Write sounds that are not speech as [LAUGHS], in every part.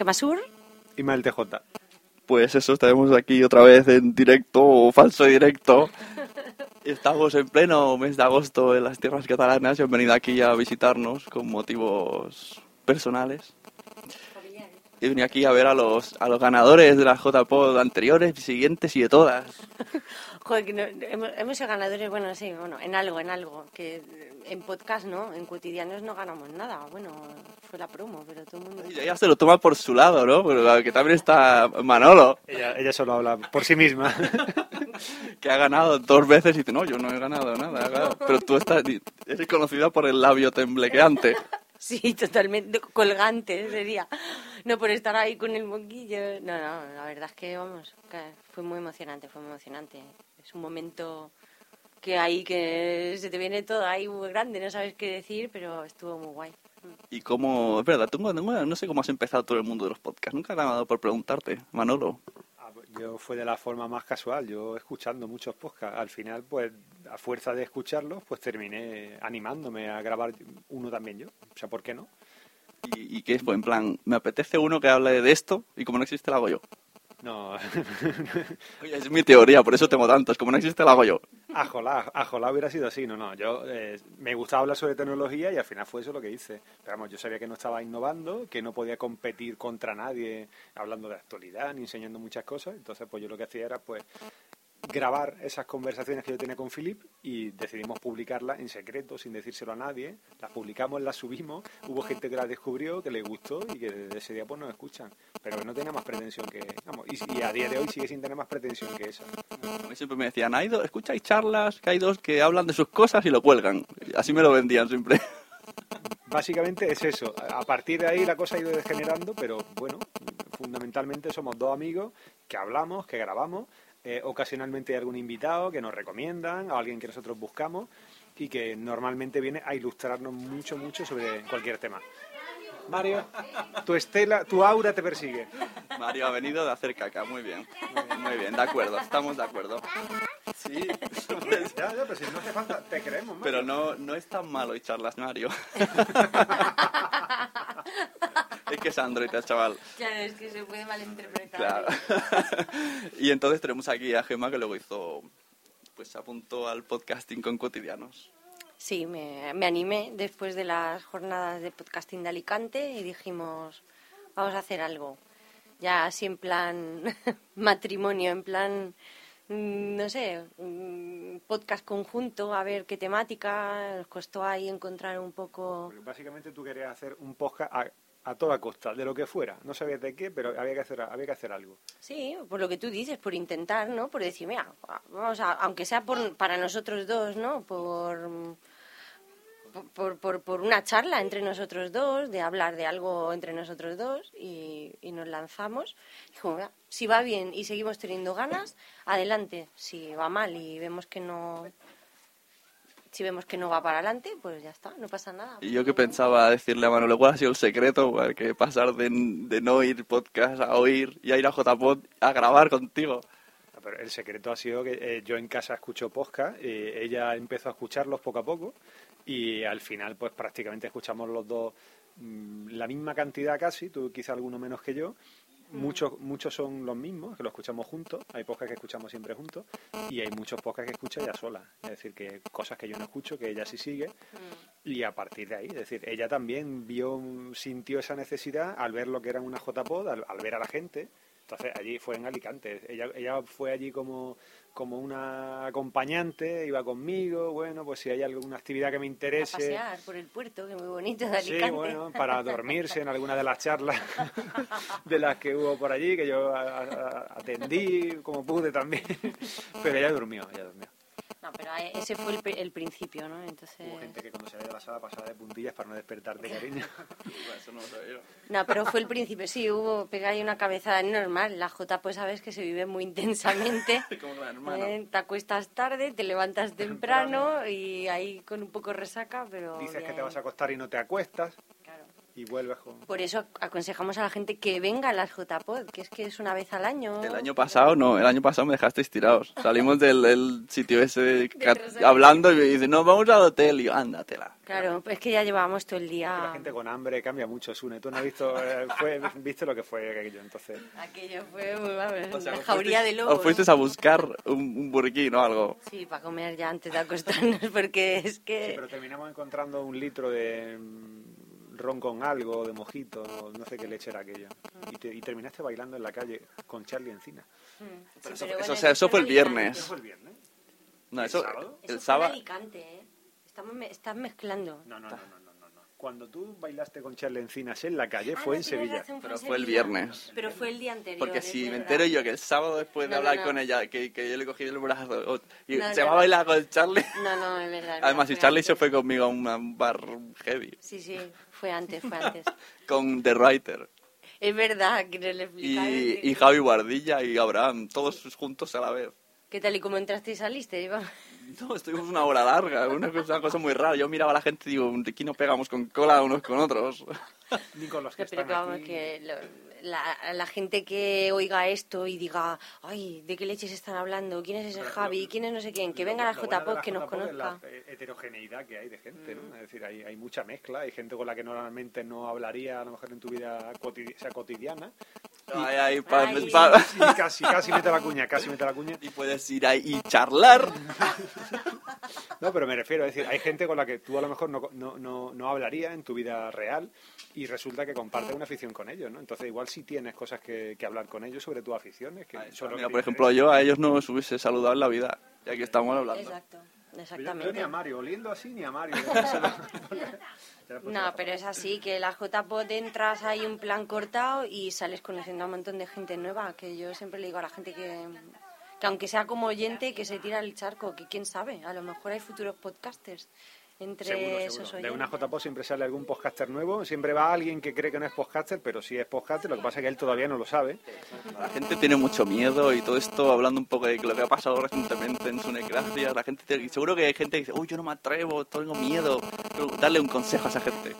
Gemasur. y mal TJ. Pues eso, estaremos aquí otra vez en directo o falso directo. Estamos en pleno mes de agosto en las tierras catalanas y han venido aquí a visitarnos con motivos personales. He venido aquí a ver a los, a los ganadores de las JPod anteriores, siguientes y de todas. [LAUGHS] Joder, que no- hemos, hemos sido ganadores, bueno, sí, bueno, en algo, en algo. Que en podcast no, en cotidianos no ganamos nada. Bueno, fue la promo, pero todo el mundo. Y ella se lo toma por su lado, ¿no? Pero que también está Manolo, Ella, ella solo habla por sí misma. [LAUGHS] que ha ganado dos veces y dice, no, yo no he ganado nada. claro". Pero tú estás, eres conocida por el labio temblequeante. [LAUGHS] Sí, totalmente colgante sería. No por estar ahí con el moquillo. No, no, la verdad es que, vamos, que fue muy emocionante, fue muy emocionante. Es un momento que ahí que se te viene todo ahí muy grande, no sabes qué decir, pero estuvo muy guay. Y cómo, es verdad, tú, no no sé cómo has empezado todo el mundo de los podcasts. Nunca he dado por preguntarte, Manolo. Ah, pues Yo fue de la forma más casual, yo escuchando muchos podcasts. Al final, pues, a fuerza de escucharlos, pues terminé animándome a grabar uno también yo. O sea, ¿por qué no? Y, y que es, pues, en plan, me apetece uno que hable de esto y como no existe, lo hago yo. No, [LAUGHS] Oye, es mi teoría, por eso tengo tantos. Como no existe, lo hago yo. ajolá, ajolá hubiera sido así. No, no, yo eh, me gustaba hablar sobre tecnología y al final fue eso lo que hice. Pero vamos, yo sabía que no estaba innovando, que no podía competir contra nadie hablando de actualidad ni enseñando muchas cosas. Entonces, pues yo lo que hacía era, pues, grabar esas conversaciones que yo tenía con Philip y decidimos publicarlas en secreto, sin decírselo a nadie. Las publicamos, las subimos, hubo gente que las descubrió, que le gustó y que desde ese día pues nos escuchan. Pero no tenía más pretensión que... Vamos, y, y a día de hoy sigue sin tener más pretensión que esa. A mí siempre me decían, hay dos, escucháis charlas, que hay dos que hablan de sus cosas y lo cuelgan. Así me lo vendían siempre. Básicamente es eso. A partir de ahí la cosa ha ido degenerando, pero bueno, fundamentalmente somos dos amigos que hablamos, que grabamos. Eh, ocasionalmente hay algún invitado que nos recomiendan, o alguien que nosotros buscamos y que normalmente viene a ilustrarnos mucho, mucho sobre cualquier tema. Mario, tu estela, tu aura te persigue. Mario ha venido de hacer caca, muy bien. Muy bien, de acuerdo, estamos de acuerdo. Sí, pues, Ya, ya, pero si no hace falta, te creemos. Mario. pero no, no es tan malo y charlas, Mario. [LAUGHS] Android, chaval. Claro, es que se puede malinterpretar. Claro. [LAUGHS] y entonces tenemos aquí a Gemma que luego hizo pues se apuntó al podcasting con cotidianos. Sí, me, me animé después de las jornadas de podcasting de Alicante y dijimos, vamos a hacer algo. Ya así en plan [LAUGHS] matrimonio, en plan, mm, no sé, un podcast conjunto, a ver qué temática. Nos costó ahí encontrar un poco... Porque básicamente tú querías hacer un podcast a, toda costa, de lo que fuera. No sabías de qué, pero había que hacer, había que hacer algo. Sí, por lo que tú dices, por intentar, ¿no? Por decir, mira, vamos a, aunque sea por, para nosotros dos, ¿no? Por, por, por, por una charla entre nosotros dos, de hablar de algo entre nosotros dos y, y nos lanzamos. Dijo, "Mira, si va bien y seguimos teniendo ganas, adelante. Si va mal y vemos que no... Si vemos que no va para adelante, pues ya está, no pasa nada. Y yo que pensaba decirle a Manuel, ¿cuál ha sido el secreto? Que pasar de, de no oír podcast a oír y a ir a JPod a grabar contigo. No, Pero el secreto ha sido que eh, yo en casa escucho podcast, eh, ella empezó a escucharlos poco a poco y al final pues prácticamente escuchamos los dos mm, la misma cantidad casi, tú quizá alguno menos que yo. Muchos, muchos son los mismos, que los escuchamos juntos. Hay podcasts que escuchamos siempre juntos y hay muchos podcasts que escucha ella sola. Es decir, que cosas que yo no escucho, que ella sí sigue. Y a partir de ahí, es decir, ella también vio, sintió esa necesidad al ver lo que era una JPod, al, al ver a la gente. Entonces allí fue en Alicante. Ella, ella fue allí como, como una acompañante, iba conmigo. Bueno, pues si hay alguna actividad que me A interese. pasear por el puerto, que es muy bonito de Sí, Alicante. bueno, para dormirse en alguna de las charlas [LAUGHS] de las que hubo por allí, que yo a- a- atendí como pude también. [LAUGHS] Pero ella durmió, ella durmió. Pero eh, ese fue el, el principio, ¿no? Entonces... Hubo gente que cuando salía de la sala pasaba de puntillas para no despertarte, cariño. [LAUGHS] Eso no lo sabía. No, pero fue el principio, sí, hubo, pega ahí una cabezada normal. La J, pues sabes que se vive muy intensamente. [LAUGHS] Como hermano. Eh, Te acuestas tarde, te levantas temprano y ahí con un poco resaca, pero. Dices que te bien. vas a acostar y no te acuestas. Y vuelves con... Por eso aconsejamos a la gente que venga a las JPod, que es que es una vez al año. El año pasado no, el año pasado me dejasteis tirados. Salimos del el sitio ese [LAUGHS] hablando y me dice, no, vamos al hotel. Y yo, ándatela. Claro, pues es que ya llevábamos todo el día. la gente con hambre cambia mucho, Sune. Tú no has visto, eh, fue, viste lo que fue aquello, entonces... Aquello fue vamos, O sea, una jauría de lobos. Os fuisteis a buscar un, un burquín o algo. Sí, para comer ya antes de acostarnos, [LAUGHS] porque es que. Sí, pero terminamos encontrando un litro de ron con algo, de mojito, no, sé qué leche era aquello. Y, te- y terminaste bailando en la calle con Charlie encina. Pero eso- pero eso- bueno, o sea, eso fue el viernes. ¿Eso fue el viernes? No, ¿El eso, sábado? Eso el sábado. ¿eh? Estamos, me- estás mezclando. No, no, no, no, no, no, no. Cuando tú bailaste con Charlie Encinas en la calle Ah, fue no, en Sevilla. Pero en fue el viernes. Pero fue el día anterior. Porque si me entero yo que el sábado después de No, hablar no. con ella, que, que yo le cogí el brazo o- y No, se va a bailar con Charlie. No, no, es verdad. Además, si Charlie se fue conmigo a un, a un bar heavy Sí, sí, fue antes, fue antes. [LAUGHS] con The Writer es verdad que no le y, y Javi Guardilla y Abraham, todos juntos a la vez. ¿Qué tal y cómo entraste y saliste? Iba- [LAUGHS] No, estuvimos una hora larga, una cosa, una cosa muy rara. Yo miraba a la gente y digo, de aquí no pegamos con cola unos con otros. [LAUGHS] Ni con los que Pero están que vamos, aquí. que lo- la, la gente que oiga esto y diga, ay, ¿de qué leches están hablando? ¿Quién es ese Pero Javi? lo- ¿Quién es no sé quién? Que Lo- venga a la JPod que nos conozca. Mm. la eh, heterogeneidad que hay de gente, ¿no? Es decir, hay, hay mucha mezcla, hay gente con la que normalmente no hablaría a lo mejor en tu vida [LAUGHS] o sea, cotidiana. Ay, ay, pa- Ay. pa- casi, casi mete la cuña, casi mete la cuña. y puedes ir ahí y charlar. No, pero me refiero, es decir, hay gente con la que tú a lo mejor no, no, no, no hablarías en tu vida real y resulta que compartes una afición con ellos, ¿no? Entonces igual sí tienes cosas que, que hablar con ellos sobre tus aficiones. Que sobre lo Mira, que por ejemplo, interesa. yo a ellos no os hubiese saludado en la vida. Y aquí estamos hablando. Exacto, Pero yo- Yo, exactamente. ni a Mario, oliendo así ni a Mario. [LAUGHS] No, pero es así, que la JPod entras hay un plan cortado y sales conociendo a un montón de gente nueva, que yo siempre le digo a la gente que, que aunque sea como oyente, que se tira el charco, que quién sabe, a lo mejor hay futuros podcasters entre Seguro, esos seguro. De una JPO siempre sale algún podcaster nuevo, siempre va alguien que cree que no es podcaster, pero sí es podcaster, lo que pasa es que él todavía no lo sabe. La gente tiene mucho miedo y todo esto, hablando un poco de lo que ha pasado recientemente en Sunecracia, la gente seguro que hay gente que dice, uy, yo no me atrevo, tengo miedo. Pero darle un consejo a esa gente.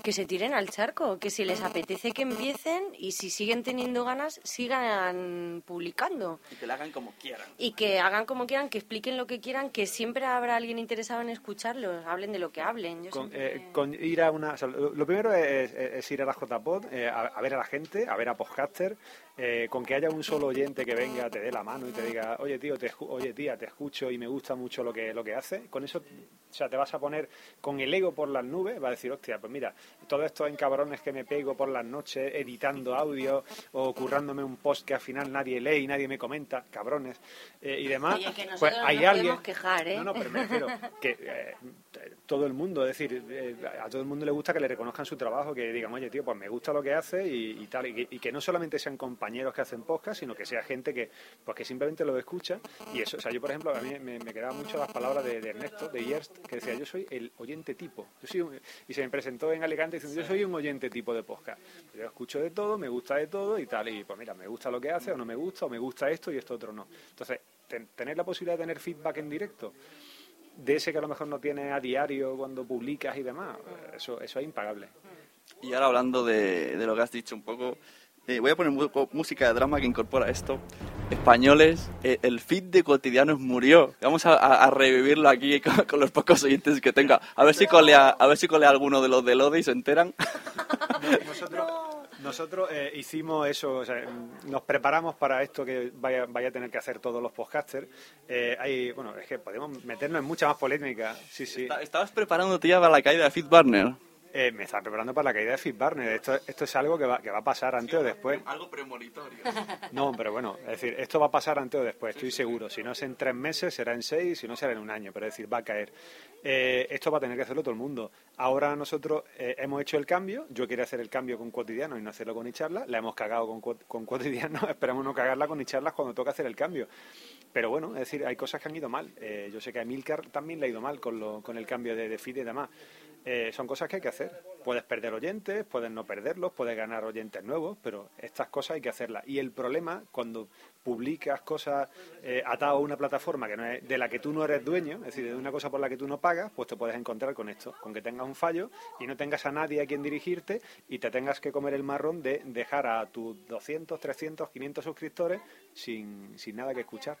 Que se tiren al charco, que si les apetece que empiecen y si siguen teniendo ganas, sigan publicando. Y que la hagan como quieran. Y que hagan como quieran, que expliquen lo que quieran, que siempre habrá alguien interesado en escucharlos, hablen de lo que hablen. Yo Con, siempre- eh, con ir a una, o sea, lo, lo primero es, es- es ir a la JPod, eh, a, a ver a la gente, a ver a podcaster, eh, con que haya un solo oyente que venga, te dé la mano y te diga, oye tío, te, oye tía, te escucho y me gusta mucho lo que, lo que haces, con eso, o sea, te vas a poner con el ego por las nubes, va a decir, hostia, pues mira, todos estos encabrones que me pego por las noches editando audio o currándome un post que al final nadie lee y nadie me comenta, cabrones, eh, y demás, Oye, que pues hay nos alguien... quejar, ¿eh? No, no, pero me refiero que eh, todo el mundo, es decir, eh, a todo el mundo le gusta que le reconozcan su trabajo, que digan, oye, tío, pues me gusta lo que hace y, tal, y que, no solamente sean compañeros que hacen podcast, sino que sea gente que, pues que simplemente lo escucha. Y eso, o sea, yo, por ejemplo, a mí me, me quedaban mucho las palabras de, de Ernesto, de Yerst, que decía, yo soy el oyente tipo. Yo soy un- y se me presentó en Alicante diciendo, yo soy un oyente tipo de podcast. Yo escucho de todo, me gusta de todo y tal, y pues mira, me gusta lo que hace o no me gusta, o me gusta esto y esto otro no. Entonces, ten- tener la posibilidad de tener feedback en directo de ese que a lo mejor no tienes a diario cuando publicas y demás, eso, eso es impagable. Y ahora hablando de, de lo que has dicho un poco, eh, voy a poner música de drama que incorpora esto. Españoles, eh, el feed de cotidianos murió. Vamos a, a- a revivirlo aquí [LAUGHS] con, con los pocos oyentes que tenga. A ver si colea, a ver si colea alguno de los de Lode y se enteran. Nosotros, [LAUGHS] nosotros eh, hicimos eso, o sea, nos preparamos para esto que vaya, vaya a tener que hacer todos los podcasters. Eh, hay, bueno, es que podemos meternos en mucha más polémica. Sí, sí. Estabas preparándote ya para la caída de Feedburner. Eh, me estaba preparando para la caída de Fitbarner. Esto, esto es algo que va, que va a pasar antes o después. Algo premonitorio. [LAUGHS] No, pero bueno, es decir, esto va a pasar antes o después, estoy seguro. Si no es en tres meses, será en seis, si no será en un año, pero es decir, va a caer. Eh, esto va a tener que hacerlo todo el mundo. Ahora nosotros eh, hemos hecho el cambio, yo quería hacer el cambio con cotidiano y no hacerlo con Icharla, la hemos cagado con, con cotidiano, [LAUGHS] esperamos no cagarla con Icharlas cuando toca hacer el cambio. Pero bueno, es decir, hay cosas que han ido mal. Eh, yo sé que a Milcar también le ha ido mal con, lo- con el cambio de, de feed y demás. Eh, son cosas que hay que hacer. Puedes perder oyentes, puedes no perderlos, puedes ganar oyentes nuevos, pero estas cosas hay que hacerlas. Y el problema, cuando publicas cosas eh, atadas a una plataforma que no es, de la que tú no eres dueño, es decir, de una cosa por la que tú no pagas, pues te puedes encontrar con esto, con que tengas un fallo y no tengas a nadie a quien dirigirte y te tengas que comer el marrón de dejar a tus 200, 300, 500 suscriptores sin, sin nada que escuchar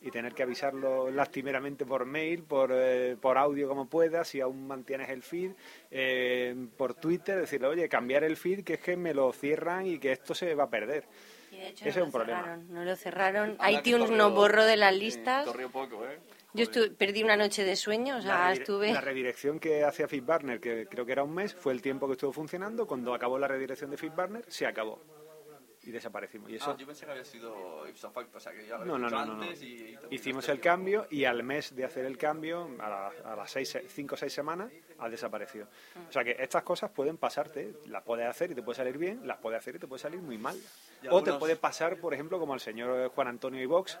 y tener que avisarlo lastimeramente por mail, por, eh, por audio como puedas, si aún mantienes el feed, eh, por Twitter, decirle, oye, cambiar el feed, que es que me lo cierran y que esto se va a perder. Y de hecho Ese no es un problema. cerraron, no lo cerraron. ITunes corrió- no borró de las listas. corrió poco, ¿eh? Yo estu- perdí una noche de sueño, o sea, la, estuve... la redirección que hacía FeedBurner, que creo que era un mes, fue el tiempo que estuvo funcionando. Cuando acabó la redirección de FeedBurner, se acabó. Y desaparecimos. Y eso, Ah, yo pensé que había sido ipso facto, o sea que ya lo No, no, no, antes y- y- Hicimos el cambio y al mes de hacer el cambio, a, la- a las seis, cinco o seis semanas, ha desaparecido. O sea que estas cosas pueden pasarte, las puedes hacer y te puede salir bien, las puedes hacer y te puede salir muy mal. O te puede pasar, por ejemplo, como al señor Juan Antonio Ivox,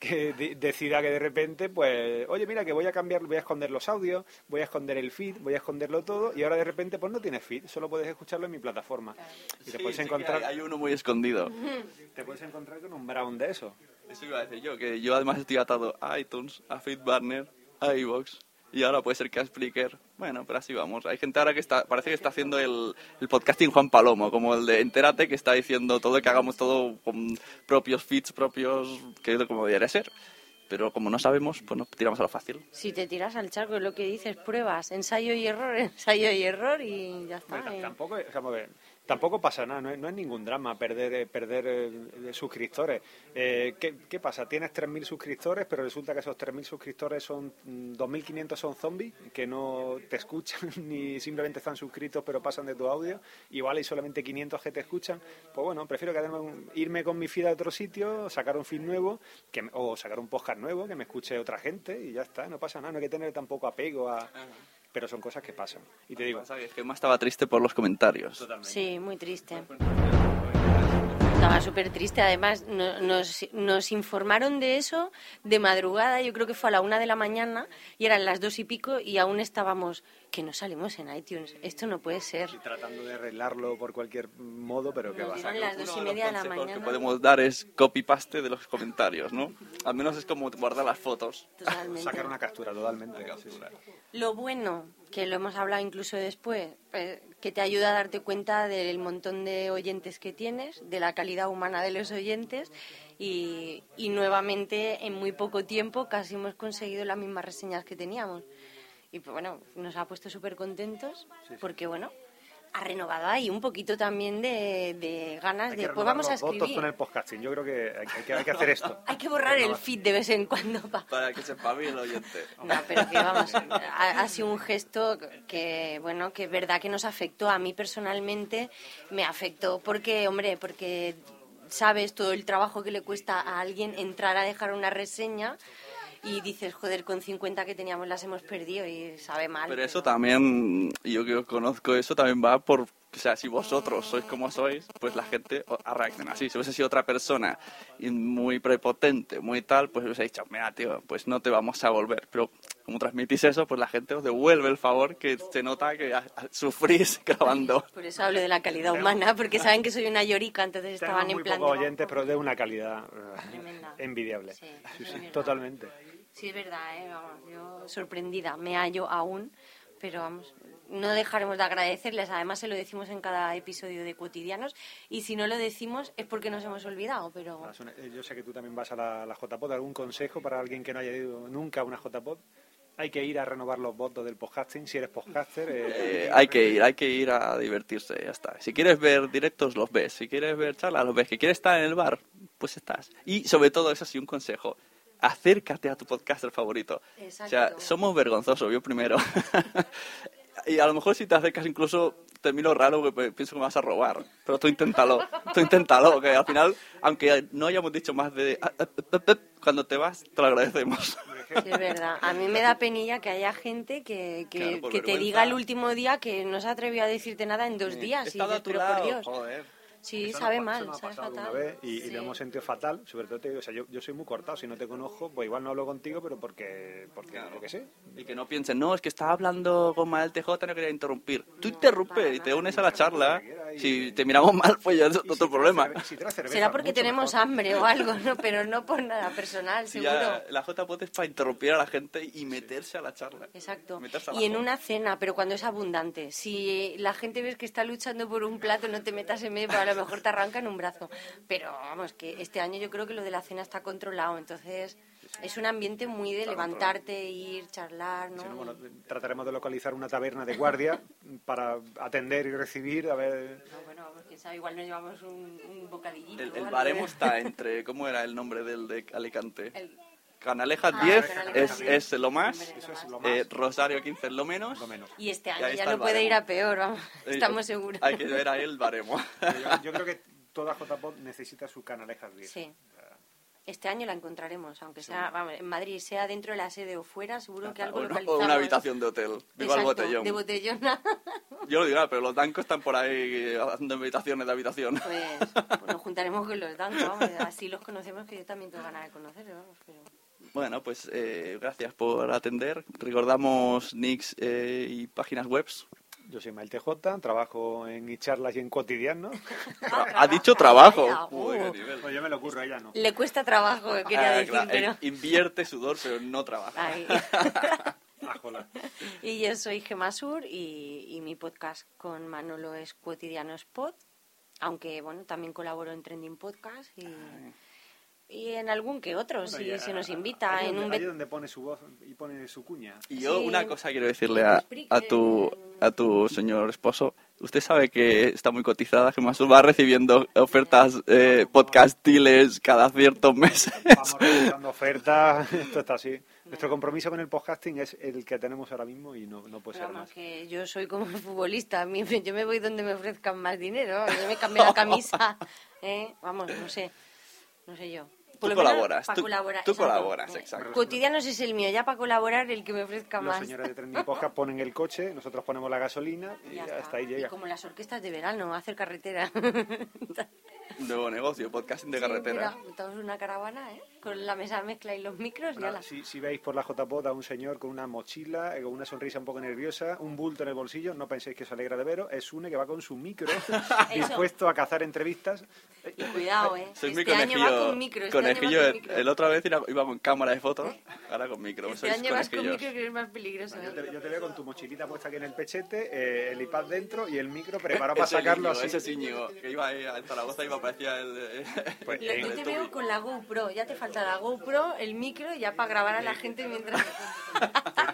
que de- decida que de repente, pues, oye, mira, que voy a cambiar, voy a esconder los audios, voy a esconder el feed, voy a esconderlo todo, y ahora de repente, pues no tienes feed, solo puedes escucharlo en mi plataforma. Y te Sí, puedes sí que encontrar, hay, hay uno muy escondido. [LAUGHS] te puedes encontrar con un brown de eso. Eso iba a decir yo, que yo además estoy atado a iTunes, a FeedBurner, a iVoox [LAUGHS] y ahora puede ser que a Spreaker. Bueno, pero así vamos. Hay gente ahora que está, parece que está haciendo el, el podcasting Juan Palomo, como el de Entérate, que está diciendo todo que hagamos todo con propios feeds propios, que es como debería ser. Pero como no sabemos, pues nos tiramos a lo fácil. Si te tiras al charco, es lo que dices, pruebas, ensayo y error, [LAUGHS] ensayo y error y ya está. Bueno, eh. tampoco, o sea, tampoco pasa nada, no es, no es ningún drama perder eh, perder eh, suscriptores. Eh, ¿qué, qué pasa? Tienes 3.000 suscriptores, pero resulta que esos 3.000 suscriptores son mm, 2.500 son zombies que no te escuchan [LAUGHS] ni simplemente están suscritos pero pasan de tu audio. Igual hay solamente 500 que te escuchan. Pues bueno, prefiero un- irme con mi feed a otro sitio, sacar un feed nuevo que, o sacar un podcast nuevo que me escuche otra gente y ya está, no pasa nada, no hay que tener tampoco apego a... Pero son cosas que pasan. Y te digo, Es que más estaba triste por los comentarios. Sí, muy triste. Estaba súper triste. Además, no- nos, nos informaron de eso de madrugada, yo creo que fue a la una de la mañana, y eran las dos y pico, y aún estábamos, que no salimos en iTunes. Esto no puede ser. tratando de arreglarlo por cualquier modo, pero va. dieron las dos y media de la mañana. que podemos dar es copy-paste de los comentarios, ¿no? Al menos es como guardar las fotos. Totalmente. Sacar una captura totalmente. Lo bueno, que lo hemos hablado incluso después, eh, que te ayuda a darte cuenta del montón de oyentes que tienes, de la calidad humana de los oyentes y, y nuevamente en muy poco tiempo casi hemos conseguido las mismas reseñas que teníamos. Y pues bueno, nos ha puesto súper contentos porque bueno, ha renovado ahí un poquito también de, de ganas Hay de, pues vamos a los votos escribir. con el podcasting. Yo creo que hay, hay que, hay que hacer esto. [LAUGHS] Hay que borrar el feed de vez en cuando. pa- Para que sepa bien el oyente. [LAUGHS] No, pero que vamos, ha, ha sido un gesto que, bueno, que es verdad que nos afectó. A mí personalmente me afectó porque, hombre, porque sabes todo el trabajo que le cuesta a alguien entrar a dejar una reseña y dices, joder, con 50 que teníamos las hemos perdido y sabe mal. Pero eso también, yo que os conozco, eso también va por, o sea, si vosotros sois como sois, pues la gente reacciona así. Si hubiese sido otra persona y muy prepotente, muy tal, pues hubiese dicho, mira, tío, pues no te vamos a volver. Pero como transmitís eso, pues la gente os devuelve el favor que se nota que sufrís grabando. Por eso hablo de la calidad humana, porque saben que soy una llorica, entonces estaban en muy plan... pocos de- oyentes, pero de una calidad eh, Tremenda. envidiable. Sí, totalmente. Sí, es verdad, ¿eh? Vamos, yo sorprendida, me hallo aún, pero vamos, no dejaremos de agradecerles, además se lo decimos en cada episodio de Cotidianos, y si no lo decimos es porque nos hemos olvidado, pero eh, Yo sé que tú también vas a la, la JPod. ¿Algún consejo para alguien que no haya ido nunca a una JPod? Hay que ir a renovar los votos del podcasting. Si eres podcaster, eh, [LAUGHS] Eh, hay que ir, hay que ir a divertirse, ya está. Si quieres ver directos, los ves. Si quieres ver charlas, los ves. Si quieres estar en el bar, pues estás. Y sobre todo, eso sí, un consejo. Acércate a tu podcaster favorito. O sea, Exacto. somos vergonzosos, yo primero. [LAUGHS] y a lo mejor si te acercas incluso te miro raro porque pienso que me vas a robar. Pero tú inténtalo, tú inténtalo, que al final, aunque no hayamos dicho más de... ah, ah, ah, Cuando te vas, te lo agradecemos. sí, es verdad. A mí me da penilla que haya gente que, que, Claro, por que te diga el último día que no se atrevió a decirte nada en dos días. He y dices, a tu pero por Dios. joder. Sí, Eso sabe pa- mal, eso ha sabe fatal. vez y, y Sí. lo hemos sentido fatal. Sobre todo, te digo, o sea, yo, yo soy muy cortado. Si no te conozco, pues igual no hablo contigo, pero porque, porque lo que sé. Y que no piensen, no, es que estaba hablando con Mael TJ, no quería interrumpir. Tú interrumpe y te unes a la charla. Si te miramos mal, pues ya es Y otro si problema. si cerveza, Será porque tenemos mejor. hambre o [LAUGHS] algo, ¿no? Pero no por nada personal, Si seguro. ya la JPOT es para interrumpir a la gente y meterse a la charla. Exacto. Y en una cena, pero cuando es abundante. Si la gente ves que está luchando por un plato, no te metas en medio, pero a lo mejor te arrancan un brazo. Pero vamos, que este año yo creo que lo de la cena está controlado. Entonces es un ambiente muy de levantarte, ir, charlar, ¿no? Si no, bueno, trataremos de localizar una taberna de guardia [LAUGHS] para atender y recibir, a ver... No, bueno, vamos, quién sabe, igual nos llevamos un, un bocadillito. El, el baremo está entre, [LAUGHS] ¿cómo era el nombre del de Alicante? El- Canalejas Ah, 10 Canalejas es, 10. es lo más, es más. lo más. eh, Rosario 15 es lo menos. lo menos. Y este Y año ahí ya no puede ir a peor, vamos. Eh, [LAUGHS] Estamos seguros. Hay que ver ahí el baremo. Yo, yo creo que toda JPod necesita su canalejas 10. Sí. Este año la encontraremos, aunque sea vamos, en Madrid, sea dentro de la sede o fuera, seguro que algo o, no- o localizamos. una habitación de hotel. Viva el botellón. De botellona. [LAUGHS] Yo lo digo, pero los dancos están por ahí eh, haciendo habitaciones de habitación. Pues, pues nos juntaremos con los dancos, vamos, así los conocemos, que yo también tengo ganas de conocerlos, vamos, pero... Bueno, pues eh, gracias por atender. Recordamos nicks eh, y páginas webs. Yo soy Mael TJ, trabajo en charlas y en cotidiano. [LAUGHS] ha dicho trabajo. vaya, Joder, uh. qué nivel. Pues yo me lo ocurro, ella no. Le cuesta trabajo, quería Ah, decir, claro, pero... Invierte sudor, pero no trabaja. [LAUGHS] Ah, y yo soy Gemasur y, y mi podcast con Manolo es Cotidianos Pod, aunque bueno, también colaboro en Trending Podcast y, y en algún que otro, Bueno, si se nos invita ahí en donde, un... ahí donde pone su voz y pone su cuña. Y yo Sí. una cosa quiero decirle a, a tu a tu señor esposo. Usted sabe que está muy cotizada, que más va recibiendo ofertas eh, podcastiles cada ciertos meses. Vamos realizando [LAUGHS] ofertas, [LAUGHS] esto está así. Nuestro compromiso con el podcasting es el que tenemos ahora mismo y no, no puede Pero ser más. que yo soy como el futbolista, a mí, me- yo me voy donde me ofrezcan más dinero, yo me cambio la [LAUGHS] camisa, ¿eh? vamos, no sé, no sé yo. Tú lo menos colaboras, pa' tú- colaborar, tú colaboras, exacto. Cotidianos es el mío, ya para colaborar el que me ofrezca Los más. señores de Trending [LAUGHS] Podcast ponen el coche, nosotros ponemos la gasolina y Ya hasta está. ahí Y llega. como las orquestas de verano, hacer carretera. [LAUGHS] Nuevo negocio, podcasting de Sí, carretera. mira, montamos una caravana, ¿eh? Con la mesa mezcla y los micros y Bueno, ala. si, si veis por la JPod a un señor con una mochila, eh, con una sonrisa un poco nerviosa, un bulto en el bolsillo, no penséis que os alegra de veros, es une que va con su micro, [LAUGHS] dispuesto a cazar entrevistas. Y cuidado, ¿eh? Soy muy este año va conejillo. con micro. Este año va conejillo, con el, micro. el otra vez iba, con cámara de fotos, ahora con micro. Este Sois año vas con micro que es más peligroso. Yo ¿eh? te, yo te veo con tu mochilita puesta aquí en el pechete, eh, el iPad dentro y el micro preparado para sacarlo Íñigo, así. Ese es Íñigo, que iba ahí a Zaragoza y me parecía el... Pues, Lo- eh, Yo te veo con la GoPro, ya te falta falta la GoPro, el micro, ya para grabar a la gente mientras...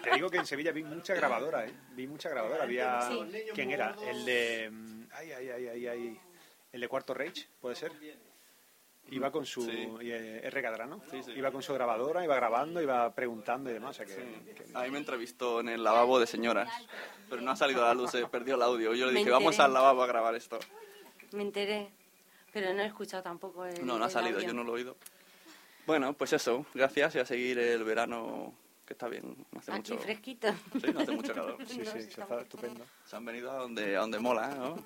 Te, te digo que en Sevilla vi mucha grabadora, ¿eh? Vi mucha grabadora. Había... Sí. ¿Quién era? El de... mm, Ay, ay, ay, ay, ay. El de Cuarto Reich, ¿puede ser? Iba con su... Sí. y, eh, R. Cadrano. Sí, sí. Iba con su grabadora, iba grabando, iba preguntando y demás. O sea que... que- A mí me entrevistó en el lavabo de señoras, pero no ha salido a la luz, se perdió el audio. Yo le Me dije, vamos al lavabo a grabar esto. Me enteré, pero no he escuchado tampoco el No, no ha salido, audio. yo no lo he oído. Bueno, pues eso, gracias y a seguir el verano, que está bien, no hace Aquí mucho... fresquito. Sí, no hace mucho calor. Sí, sí, se está estupendo. Se han venido a donde, a donde mola, ¿no?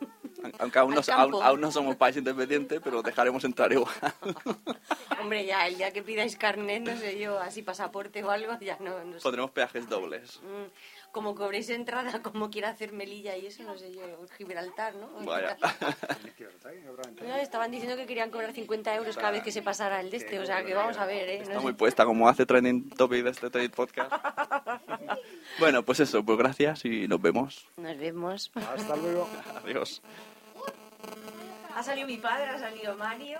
Aunque aún no, aún, aún no somos país independiente, pero dejaremos entrar igual. [LAUGHS] Hombre, ya el día que pidáis carnet, no sé yo, así pasaporte o algo, ya no, no sé. Pondremos peajes dobles. Mm, Como cobréis entrada, como quiera hacer Melilla y eso, no sé yo, Gibraltar, ¿no? Vaya. [LAUGHS] No, estaban diciendo que querían cobrar 50 euros cada vez que se pasara el de este, o sea que vamos a ver, ¿eh? No Está sé. muy puesta, como hace trending topic de este trade podcast. [LAUGHS] Bueno, pues eso, pues gracias y nos vemos. Nos vemos. Hasta luego. Adiós. Ha salido mi padre, ha salido Mario.